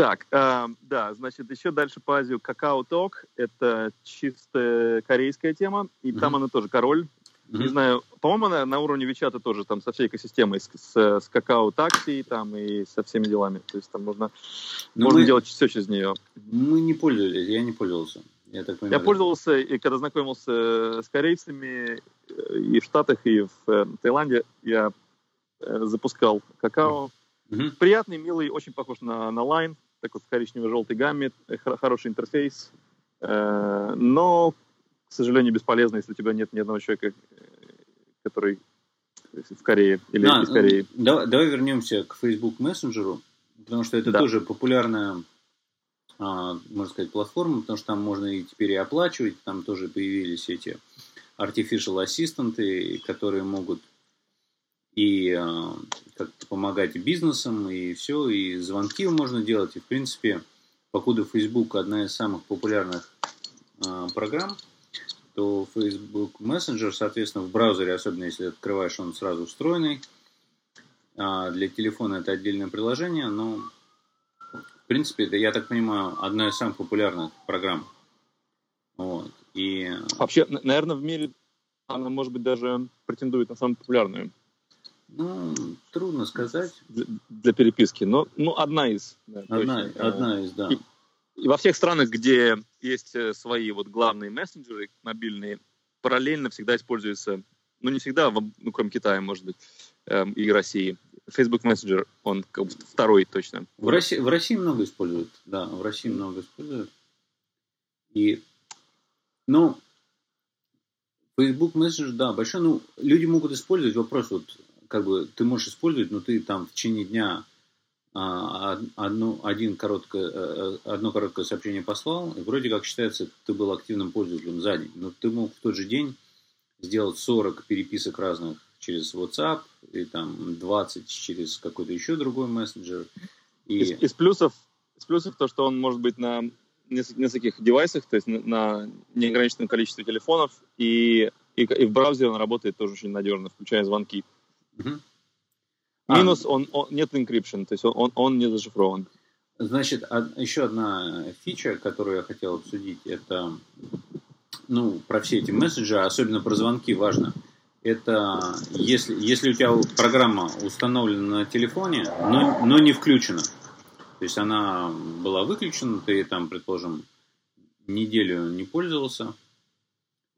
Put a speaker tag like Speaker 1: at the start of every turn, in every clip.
Speaker 1: Так, э, да, значит, еще дальше по Азию Какао Ток. Это чисто корейская тема, и mm-hmm. там она тоже король. Mm-hmm. Не знаю, по-моему, она на уровне Вичата тоже там со всей экосистемой, с, с, с какао такси там и со всеми делами. То есть там можно, Но можно мы, делать все через нее.
Speaker 2: Мы не пользовались, я не пользовался. Я, так
Speaker 1: понимаю, я пользовался, и когда знакомился с корейцами э, и в Штатах, и в э, Таиланде, я э, запускал какао. Mm-hmm. Приятный, милый, очень похож на, на Line, такой в коричнево-желтой гамме, хороший интерфейс, но, к сожалению, бесполезно, если у тебя нет ни одного человека, который в Корее или а, из Кореи.
Speaker 2: Давай, давай вернемся к Facebook мессенджеру, потому что это да. тоже популярная а, можно сказать, платформа, потому что там можно и теперь и оплачивать, там тоже появились эти artificial ассистенты, которые могут и а, как-то помогать бизнесам, и все, и звонки можно делать, и в принципе, покуда Facebook одна из самых популярных а, программ, то Facebook Messenger, соответственно, в браузере, особенно если открываешь, он сразу встроенный. Для телефона это отдельное приложение, но принципе, это, я так понимаю, одна из самых популярных программ. Вот. И...
Speaker 1: Вообще, наверное, в мире она, может быть, даже претендует на самую популярную.
Speaker 2: Ну, трудно сказать.
Speaker 1: Для, для переписки. Но, ну, одна из.
Speaker 2: Да, одна, точно. одна из, да.
Speaker 1: И, и во всех странах, где есть э, свои вот главные мессенджеры мобильные, параллельно всегда используется, ну, не всегда, ну, кроме Китая, может быть, эм, и России, Facebook Messenger, он как бы второй точно.
Speaker 2: В России, в России много используют, да, в России много используют. И, ну, Facebook Messenger, да, большой, ну, люди могут использовать, вопрос вот, как бы, ты можешь использовать, но ты там в течение дня а, одну, один короткое, э, э, одно короткое сообщение послал, и вроде как считается, ты был активным пользователем за день. Но ты мог в тот же день сделать 40 переписок разных через WhatsApp, и там 20 через какой-то еще другой мессенджер.
Speaker 1: И... Из, из, плюсов, из плюсов то, что он может быть на нескольких девайсах, то есть на, неограниченном количестве телефонов, и, и, и в браузере он работает тоже очень надежно, включая звонки. Угу. Минус, а, он, он, нет encryption, то есть он, он, он не зашифрован.
Speaker 2: Значит, еще одна фича, которую я хотел обсудить, это ну, про все эти месседжи, особенно про звонки важно – это если, если у тебя программа установлена на телефоне, но, но не включена. То есть она была выключена, ты там, предположим, неделю не пользовался,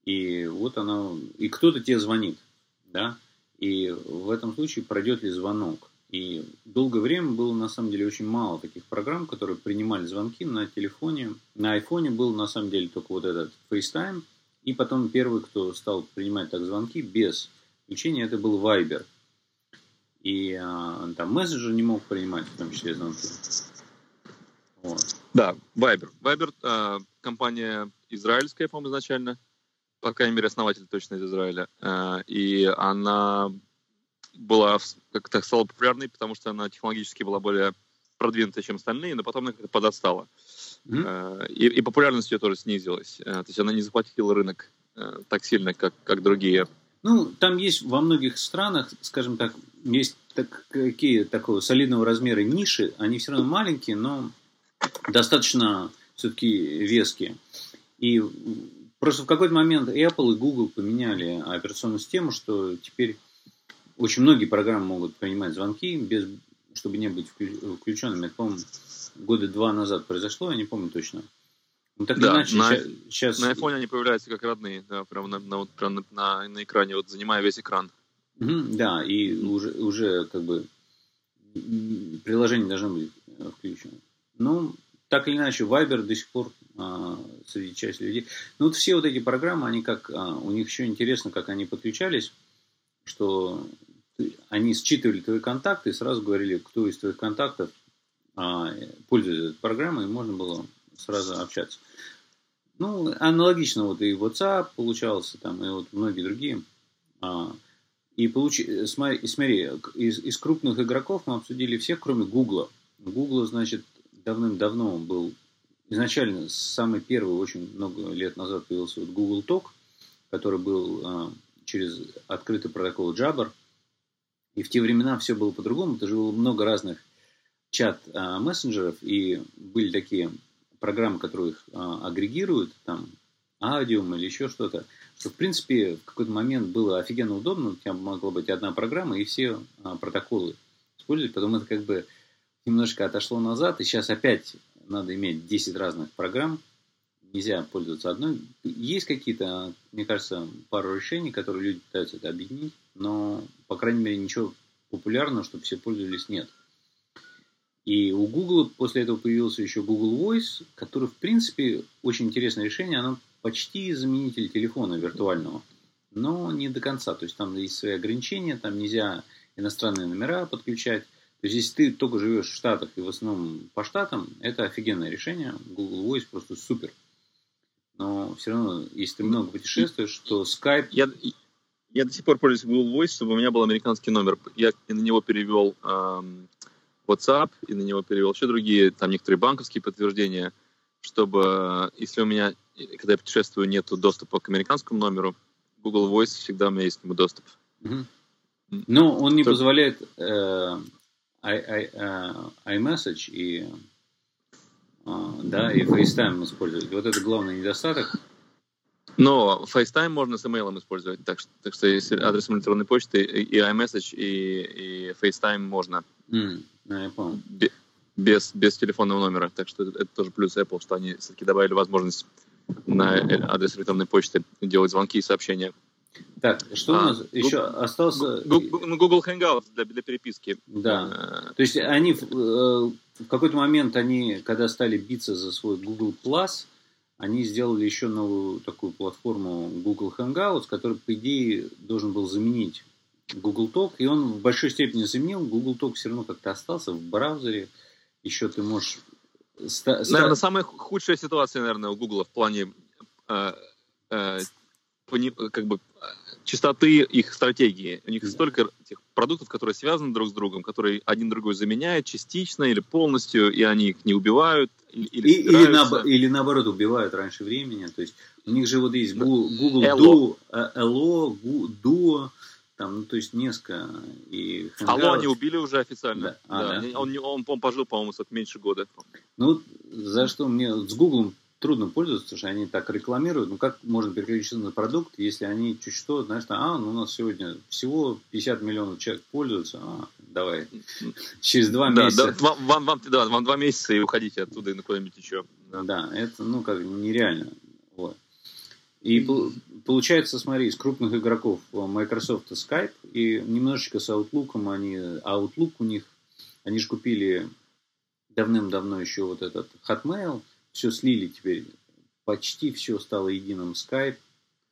Speaker 2: и вот она, и кто-то тебе звонит, да, и в этом случае пройдет ли звонок. И долгое время было на самом деле очень мало таких программ, которые принимали звонки на телефоне. На айфоне был на самом деле только вот этот FaceTime, и потом первый, кто стал принимать так звонки без включения, это был Viber. И а, там мессенджер не мог принимать, в том числе звонки.
Speaker 1: Вот. Да, Viber. Viber а, компания израильская, по-моему, изначально. По крайней мере, основатель точно из Израиля. А, и она была, как-то стала популярной, потому что она технологически была более продвинутая, чем остальные, но потом она как-то подотстала. Mm-hmm. И, и популярность ее тоже снизилась. Э, то есть она не захватила рынок э, так сильно, как, как другие.
Speaker 2: Ну, там есть во многих странах, скажем так, есть так, какие такого солидного размера ниши, они все равно маленькие, но достаточно все-таки веские. И просто в какой-то момент Apple и Google поменяли операционную систему, что теперь очень многие программы могут принимать звонки, без, чтобы не быть включенными. Это, по-моему, года два назад произошло, я не помню точно.
Speaker 1: Ну, так да, иначе, на, сейчас... на iPhone они появляются как родные, да, прямо на, на, на, на, на экране, вот занимая весь экран.
Speaker 2: Угу, да, и уже, уже как бы приложение должно быть э, включено. Ну, так или иначе, Viber до сих пор среди части людей. Ну, вот все вот эти программы, они как, а, у них еще интересно, как они подключались, что они считывали твои контакты и сразу говорили, кто из твоих контактов а, пользуясь этой программой, можно было сразу общаться. Ну, аналогично вот и WhatsApp получался, там, и вот многие другие. А, и получи, смотри, смотри из, из крупных игроков мы обсудили всех, кроме Google. Google, значит, давным-давно был, изначально, самый первый, очень много лет назад появился вот Google Talk, который был а, через открытый протокол Jabber. И в те времена все было по-другому, это же было много разных чат а, и были такие программы, которые их а, агрегируют, там, Адиум или еще что-то, что, в принципе, в какой-то момент было офигенно удобно, у тебя могла быть одна программа и все а, протоколы использовать, потом это как бы немножко отошло назад, и сейчас опять надо иметь 10 разных программ, нельзя пользоваться одной. Есть какие-то, мне кажется, пару решений, которые люди пытаются это объединить, но, по крайней мере, ничего популярного, чтобы все пользовались, нет. И у Google после этого появился еще Google Voice, который, в принципе, очень интересное решение. Оно почти заменитель телефона виртуального, но не до конца. То есть там есть свои ограничения, там нельзя иностранные номера подключать. То есть, если ты только живешь в Штатах и в основном по Штатам, это офигенное решение. Google Voice просто супер. Но все равно, если ты много путешествуешь, то Skype...
Speaker 1: Я, я до сих пор пользуюсь Google Voice, чтобы у меня был американский номер. Я на него перевел эм, WhatsApp, и на него перевел еще другие, там некоторые банковские подтверждения, чтобы, если у меня, когда я путешествую, нет доступа к американскому номеру, Google Voice всегда у меня есть к нему доступ.
Speaker 2: Угу. Но он не Только... позволяет э, I, I, uh, iMessage и, uh, да, и FaceTime использовать. Вот это главный недостаток.
Speaker 1: Но FaceTime можно с email использовать, так что, так что если адрес электронной почты и iMessage, и, и FaceTime можно.
Speaker 2: Mm, я понял.
Speaker 1: Без, без телефонного номера. Так что это, это тоже плюс Apple, что они все-таки добавили возможность на адрес электронной почты делать звонки и сообщения.
Speaker 2: Так, что а, у нас Google, еще остался?
Speaker 1: Google, ну, Google Hangouts для, для переписки.
Speaker 2: Да. Э, То есть они в, э, в какой-то момент, они, когда стали биться за свой Google Plus, они сделали еще новую такую платформу Google Hangouts, который, по идее, должен был заменить Google Talk, и он в большой степени заменил. Google Talk все равно как-то остался в браузере. Еще ты можешь...
Speaker 1: Ста- наверное, самая худшая ситуация, наверное, у Google в плане э, э, как бы чистоты их стратегии. У них столько этих продуктов, которые связаны друг с другом, которые один другой заменяют частично или полностью, и они их не убивают. Или,
Speaker 2: и, или, на, или наоборот убивают раньше времени. То есть у них же вот есть Google, Duo, Hello, Duo, там, ну, то есть несколько. И
Speaker 1: Алло они убили уже официально. Да. А, да. Да. Он, он, он пожил, по-моему, меньше года.
Speaker 2: Ну, за что мне с Google трудно пользоваться, потому что они так рекламируют. Ну, как можно переключиться на продукт, если они чуть что, знаешь, там, а, ну, у нас сегодня всего 50 миллионов человек пользуются, а, давай, через два месяца.
Speaker 1: Да, вам, вам, да, вам два месяца и уходите оттуда и на куда-нибудь еще.
Speaker 2: Да. да, это, ну, как нереально. Вот. И получается, смотри, из крупных игроков Microsoft и Skype, и немножечко с Outlook, они, Outlook у них, они же купили давным-давно еще вот этот Hotmail, все слили теперь, почти все стало единым Skype.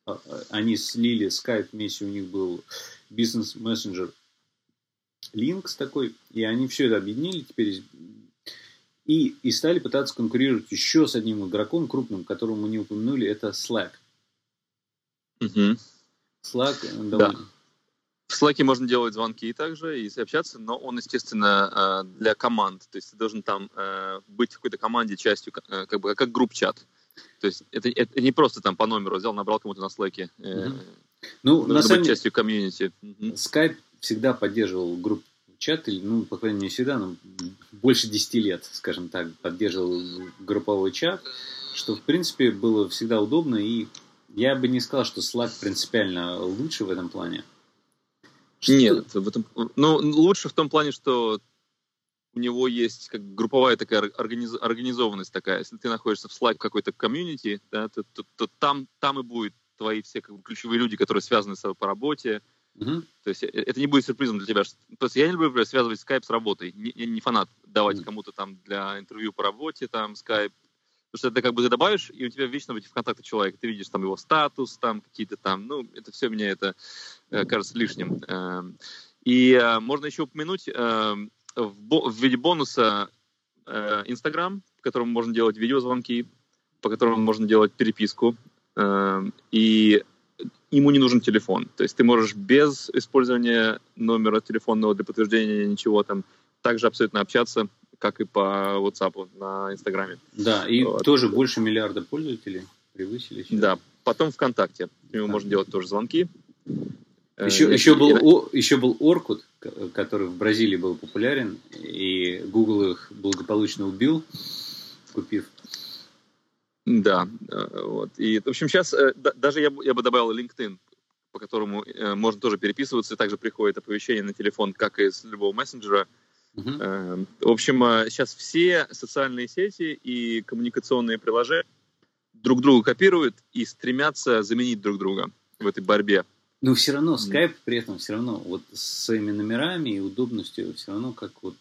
Speaker 2: А, а, они слили Skype вместе, у них был бизнес-мессенджер Links такой, и они все это объединили теперь и, и стали пытаться конкурировать еще с одним игроком крупным, которого мы не упомянули, это Slack.
Speaker 1: Угу.
Speaker 2: Slack э, довольно... Да.
Speaker 1: В Slack можно делать звонки также и общаться, но он, естественно, э, для команд. То есть ты должен там э, быть в какой-то команде частью, э, как бы как групп-чат. То есть это, это не просто там по номеру взял, набрал кому-то на Slack. Mm-hmm.
Speaker 2: Ну,
Speaker 1: на самом быть частью комьюнити.
Speaker 2: Skype всегда поддерживал групп чат, или, ну, по крайней мере, всегда, ну, больше 10 лет, скажем так, поддерживал групповой чат, что, в принципе, было всегда удобно, и я бы не сказал, что Slack принципиально лучше в этом плане.
Speaker 1: Что? Нет, в этом, ну, лучше в том плане, что у него есть как групповая такая организ, организованность такая. Если ты находишься в Slack какой-то комьюнити, да, то, то, то там, там и будут твои все как бы, ключевые люди, которые связаны с тобой по работе.
Speaker 2: Uh-huh.
Speaker 1: То есть э, это не будет сюрпризом для тебя. То есть я не люблю например, связывать скайп с работой. Не, я не фанат давать uh-huh. кому-то там для интервью по работе там скайп Потому что это как бы ты добавишь, и у тебя вечно в контакте человека. Ты видишь там его статус, там какие-то там, ну, это все мне это э, кажется лишним. Э, и э, можно еще упомянуть э, в, виде бонуса Инстаграм, по которому можно делать видеозвонки, по которому можно делать переписку. Э, и ему не нужен телефон. То есть ты можешь без использования номера телефонного для подтверждения ничего там также абсолютно общаться как и по WhatsApp на Инстаграме.
Speaker 2: Да, и вот. тоже больше миллиарда пользователей превысили.
Speaker 1: Сейчас. Да, потом ВКонтакте. К нему можно делать тоже звонки.
Speaker 2: Еще, еще, был, о, еще был Оркут, который в Бразилии был популярен, и Google их благополучно убил, купив.
Speaker 1: Да, вот. И, в общем, сейчас даже я, я бы добавил LinkedIn, по которому можно тоже переписываться, и также приходит оповещение на телефон, как и с любого мессенджера. Uh-huh. В общем, сейчас все социальные сети и коммуникационные приложения друг друга копируют и стремятся заменить друг друга в этой борьбе.
Speaker 2: Но все равно скайп при этом все равно вот с своими номерами и удобностью все равно как вот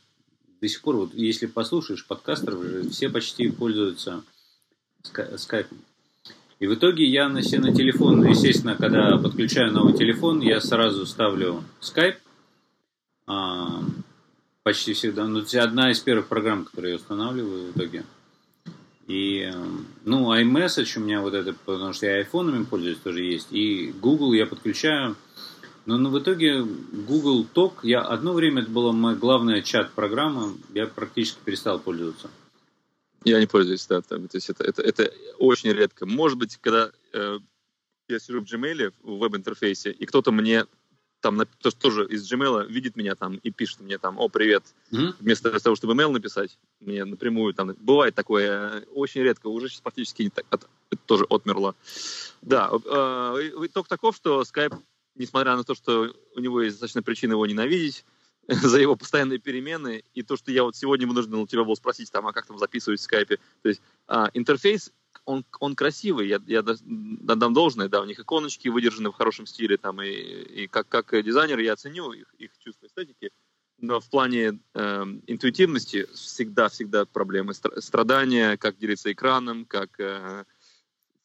Speaker 2: до сих пор, вот если послушаешь подкастеров, же все почти пользуются скайпом. И в итоге я на себе на телефон, естественно, когда подключаю новый телефон, я сразу ставлю скайп. Почти всегда. Ну, это одна из первых программ, которые я устанавливаю в итоге. И, ну, iMessage у меня вот это, потому что я айфонами пользуюсь, тоже есть. И Google я подключаю. Но, но в итоге Google Talk, я одно время это была моя главная чат-программа, я практически перестал пользоваться.
Speaker 1: Я не пользуюсь, да. Там, то есть это, это, это очень редко. Может быть, когда э, я сижу в Gmail, в веб-интерфейсе, и кто-то мне там то, что тоже из Gmail видит меня там и пишет мне там, о, привет, mm-hmm. вместо того, чтобы mail написать мне напрямую, там, бывает такое, очень редко, уже сейчас практически не так, от, это тоже отмерло. Да, э, итог таков, что Skype, несмотря на то, что у него есть достаточно причин его ненавидеть, за его постоянные перемены, и то, что я вот сегодня вынужден у тебя был спросить, там, а как там записывать в скайпе, то есть а, интерфейс он, он красивый, я, я дам должное, да, у них иконочки выдержаны в хорошем стиле, там, и, и как, как дизайнер я оценю их, их чувство эстетики, но в плане э, интуитивности всегда-всегда проблемы. Страдания, как делиться экраном, как э,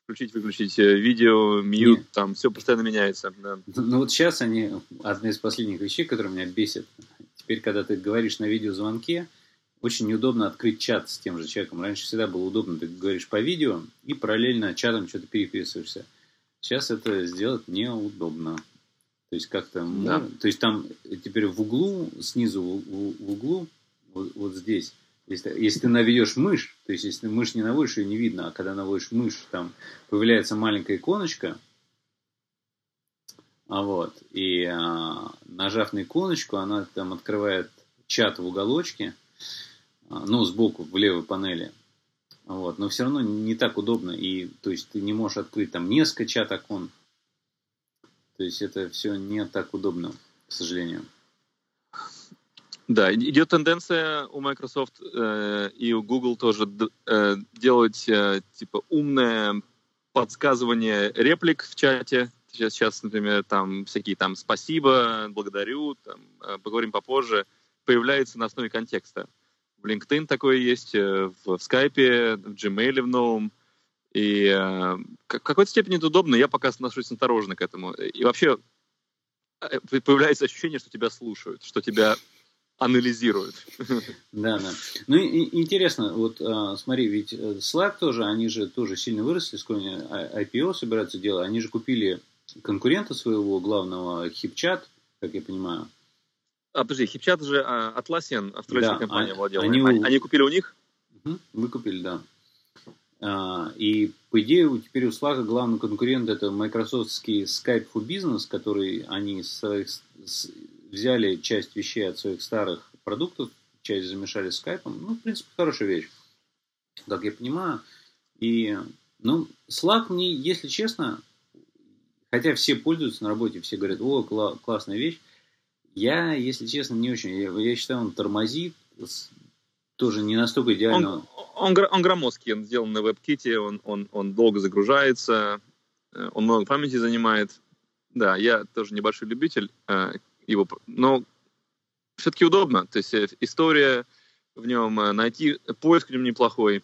Speaker 1: включить-выключить э, видео, мьют, Нет. там все постоянно меняется. Да.
Speaker 2: Ну вот сейчас они, одна из последних вещей, которые меня бесит, теперь, когда ты говоришь на видеозвонке, очень неудобно открыть чат с тем же человеком. Раньше всегда было удобно, ты говоришь по видео и параллельно чатом что-то переписываешься. Сейчас это сделать неудобно. То есть как-то, да. то есть там теперь в углу, снизу в, в, углу, вот, вот здесь, если, если ты наведешь мышь, то есть если мышь не наводишь, ее не видно, а когда наводишь мышь, там появляется маленькая иконочка, а вот, и а, нажав на иконочку, она там открывает чат в уголочке, ну, сбоку, в левой панели. Вот, но все равно не так удобно. И, то есть, ты не можешь открыть там несколько чат окон. То есть, это все не так удобно, к сожалению.
Speaker 1: Да, идет тенденция у Microsoft э, и у Google тоже э, делать э, типа умное подсказывание реплик в чате. Сейчас, сейчас, например, там всякие там спасибо, благодарю, там, э, поговорим попозже, появляется на основе контекста. В LinkedIn такое есть, э, в Skype, в Gmail в новом. И э, в какой-то степени это удобно, я пока отношусь осторожно к этому. И вообще э, появляется ощущение, что тебя слушают, что тебя анализируют.
Speaker 2: Да, да. Ну, и, интересно, вот смотри, ведь Slack тоже, они же тоже сильно выросли, скоро IPO собираются делать, они же купили конкурента своего главного HipChat, как я понимаю,
Speaker 1: а, подожди, Хипчат же а, Atlassian, австралийская да, компания, а, владела. Они, они, они купили у них?
Speaker 2: Угу, выкупили, да. А, и, по идее, теперь у Slack главный конкурент это майкрософтский Skype for Business, который они своих, с, взяли часть вещей от своих старых продуктов, часть замешали с Skype. Ну, в принципе, хорошая вещь, как я понимаю. И, ну, Slack мне, если честно, хотя все пользуются на работе, все говорят, о, кла- классная вещь, я, если честно, не очень. Я, я считаю, он тормозит. Тоже не настолько идеально.
Speaker 1: Он, он, он громоздкий, он сделан на WebKit, он, он, он долго загружается, э, он много памяти занимает. Да, я тоже небольшой любитель э, его, но все-таки удобно. То есть э, история в нем, найти поиск в нем неплохой.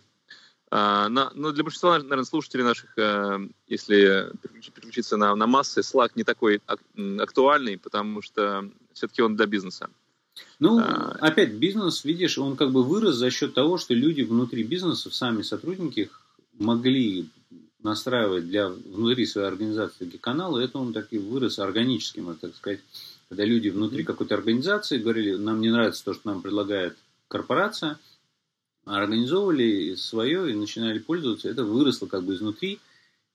Speaker 1: А, на, но для большинства, наверное, слушателей наших, э, если переключиться на, на массы, Slack не такой актуальный, потому что все-таки он для бизнеса.
Speaker 2: Ну, а, опять, бизнес, видишь, он как бы вырос за счет того, что люди внутри бизнеса, сами сотрудники, могли настраивать для внутри своей организации такие каналы, это он так и вырос органически, можно так сказать. Когда люди внутри какой-то организации говорили, нам не нравится то, что нам предлагает корпорация – организовывали свое и начинали пользоваться, это выросло как бы изнутри,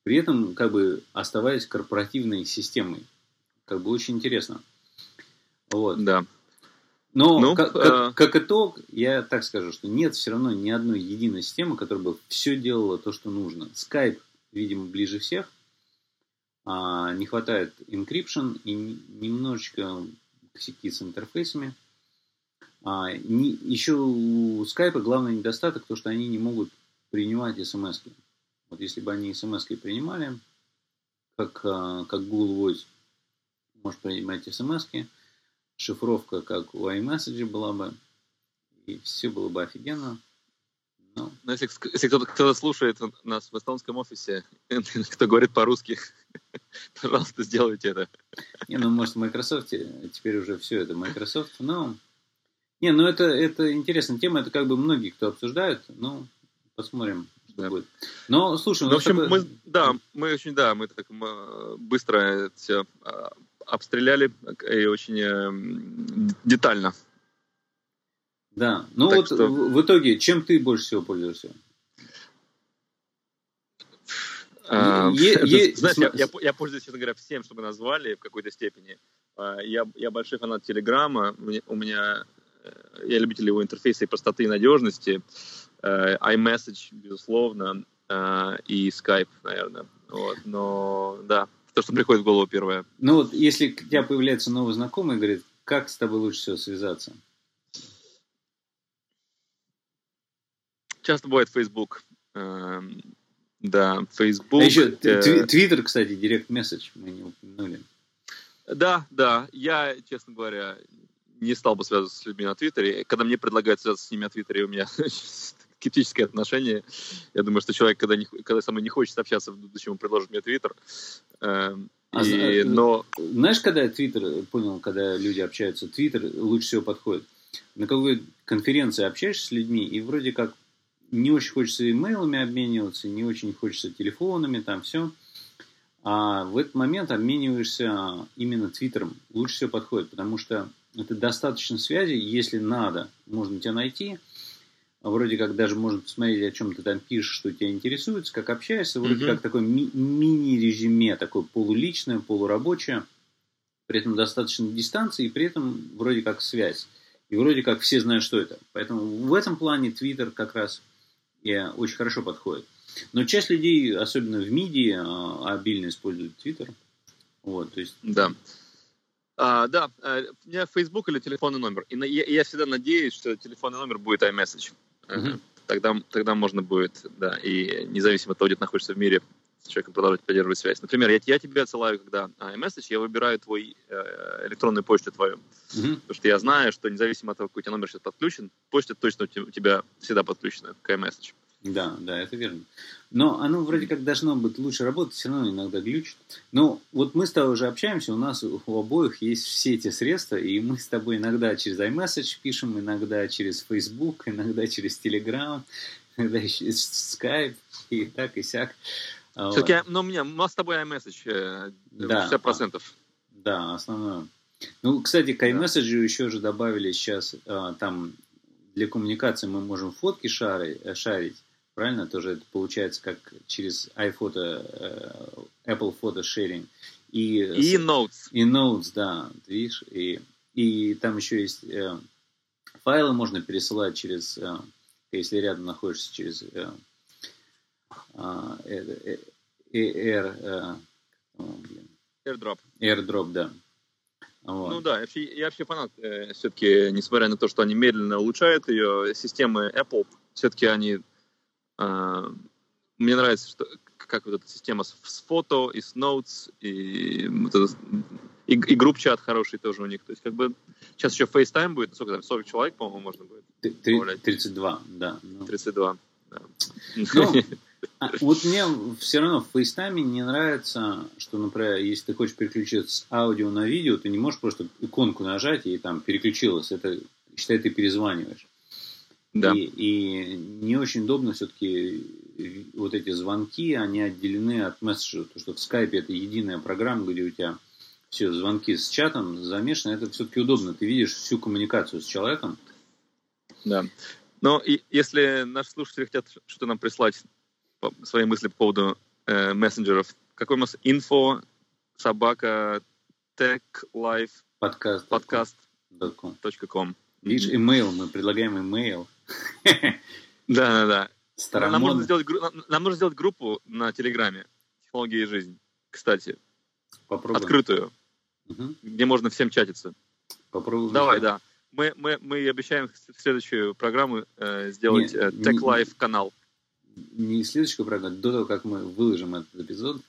Speaker 2: при этом как бы оставаясь корпоративной системой. как бы очень интересно. Вот.
Speaker 1: Да.
Speaker 2: Но ну, как, как, как итог, я так скажу, что нет все равно ни одной единой системы, которая бы все делала то, что нужно. Skype, видимо, ближе всех. А, не хватает encryption и немножечко косяки с интерфейсами. А, не, еще у Skype главный недостаток, то, что они не могут принимать смс -ки. Вот если бы они смс принимали, как, а, как Google Voice может принимать смс -ки, шифровка, как у iMessage была бы, и все было бы офигенно.
Speaker 1: Но, Но если, если кто-то, кто слушает нас в эстонском офисе, кто говорит по-русски, пожалуйста, сделайте это.
Speaker 2: Не, ну, может, в Microsoft теперь уже все это Microsoft, но... Не, ну, это, это интересная тема, это как бы многие, кто обсуждают, ну, посмотрим, что да. будет. Но, слушай, ну,
Speaker 1: в общем, такой... мы, да, мы очень, да, мы так быстро все а, обстреляли и очень э, детально.
Speaker 2: Да, ну так вот что... в, итоге, чем ты больше всего пользуешься?
Speaker 1: А, знаете, я, я, я пользуюсь, честно говоря, всем, чтобы назвали в какой-то степени. А, я, я большой фанат Телеграма. У меня э, я любитель его интерфейса и простоты и надежности. Э, iMessage, безусловно, и Skype, наверное. Вот. Но да, то, что приходит в голову первое.
Speaker 2: Ну вот, если у тебя появляется новый знакомый, говорит, как с тобой лучше всего связаться?
Speaker 1: Часто бывает Facebook. Эм, да, Facebook. А
Speaker 2: еще э, Twitter, кстати, Direct Message мы не упомянули.
Speaker 1: Да, да. Я, честно говоря, не стал бы связываться с людьми на Твиттере. Когда мне предлагают связаться с ними на Твиттере, у меня скептическое отношение. Я думаю, что человек, когда, не, когда со мной не хочет общаться, в будущем предложит мне Твиттер. Эм,
Speaker 2: а, и, но... Знаешь, когда я Твиттер понял, когда люди общаются, Твиттер лучше всего подходит. На какой конференции общаешься с людьми, и вроде как не очень хочется имейлами обмениваться, не очень хочется телефонами, там все. А в этот момент обмениваешься именно Твиттером. Лучше всего подходит, потому что это достаточно связи, если надо, можно тебя найти – а вроде как даже можно посмотреть, о чем ты там пишешь, что тебя интересует, как общаешься, вроде mm-hmm. как такое ми- мини-резюме, такое полуличное, полурабочее, при этом достаточно дистанции, и при этом вроде как связь. И вроде как все знают, что это. Поэтому в этом плане Twitter как раз yeah, очень хорошо подходит. Но часть людей, особенно в МИДИ, а, обильно используют Twitter. Вот, то есть...
Speaker 1: Да. А, да, э, у меня Facebook или телефонный номер. И я, я всегда надеюсь, что телефонный номер будет iMessage. Угу. Тогда, тогда можно будет, да, и независимо от того, где ты находишься в мире, с человеком продолжать поддерживать связь. Например, я, я тебе отсылаю, когда iMessage, я выбираю твой э, электронную почту твою. Mm-hmm. Потому что я знаю, что независимо от того, какой у тебя номер сейчас подключен, почта точно у тебя всегда подключена к iMessage.
Speaker 2: Да, да, это верно. Но оно вроде как должно быть лучше работать, все равно иногда глючит. Но вот мы с тобой уже общаемся, у нас у обоих есть все эти средства, и мы с тобой иногда через iMessage пишем, иногда через Facebook, иногда через Telegram, иногда через Skype, и так, и сяк.
Speaker 1: Все-таки, вот. но у меня, у нас с тобой iMessage э, да, 60%.
Speaker 2: Да, основное. Ну, кстати, к iMessage да. еще же добавили сейчас, а, там, для коммуникации мы можем фотки э, шарить правильно? Тоже это получается как через iPhoto, э, Apple Photo Sharing.
Speaker 1: И, и Notes.
Speaker 2: И Notes, да, видишь, и, и там еще есть э, файлы можно пересылать через, э, если рядом находишься через э, э, Air, э,
Speaker 1: AirDrop.
Speaker 2: AirDrop, да.
Speaker 1: Вот. Ну да, я вообще фанат. Э, все-таки, несмотря на то, что они медленно улучшают ее, системы Apple, все-таки они а, мне нравится, что как вот эта система с, с фото, и с notes, и, и, и групп-чат хороший тоже у них. То есть, как бы, сейчас еще FaceTime будет, сколько там, 40 человек, по-моему, можно будет.
Speaker 2: 32, да.
Speaker 1: 32, да.
Speaker 2: Ну, а, вот мне все равно в FaceTime не нравится, что, например, если ты хочешь переключиться с аудио на видео, ты не можешь просто иконку нажать и там переключилось. Это, считай, ты перезваниваешь. Да. И, и не очень удобно все-таки вот эти звонки, они отделены от месседжа. То, что в скайпе это единая программа, где у тебя все звонки с чатом замешаны, это все-таки удобно. Ты видишь всю коммуникацию с человеком.
Speaker 1: Да. Но и, если наши слушатели хотят что-то нам прислать, свои мысли по поводу э, мессенджеров, какой у нас инфо, собака, techlife
Speaker 2: Подкаст.
Speaker 1: podcast.com.
Speaker 2: .com. Видишь, имейл, мы предлагаем имейл.
Speaker 1: Да, да, да. Нам нужно,
Speaker 2: Старомодно.
Speaker 1: сделать, нам- нужно сделать группу на Телеграме «Технологии и жизнь», кстати,
Speaker 2: Попробуем.
Speaker 1: открытую,
Speaker 2: Мгм.
Speaker 1: где можно всем чатиться.
Speaker 2: Попробуем.
Speaker 1: Давай, да. Мы, мы, мы обещаем в следующую программу э, сделать
Speaker 2: Не,
Speaker 1: э, Tech Life канал.
Speaker 2: Не следующую программу, до того, как мы выложим этот эпизод,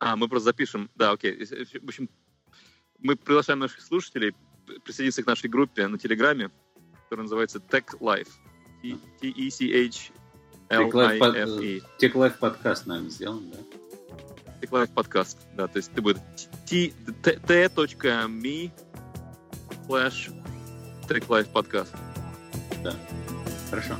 Speaker 1: А, мы просто запишем. Да, окей. В общем, мы приглашаем наших слушателей присоединиться к нашей группе на Телеграме, которая называется Tech Life. T- T-E-C-H-L-I-F-E.
Speaker 2: Теклайф подкаст, наверное, сделан, да?
Speaker 1: Tech Life подкаст. Да, то есть ты будет t.me slash Tech Life подкаст.
Speaker 2: Хорошо.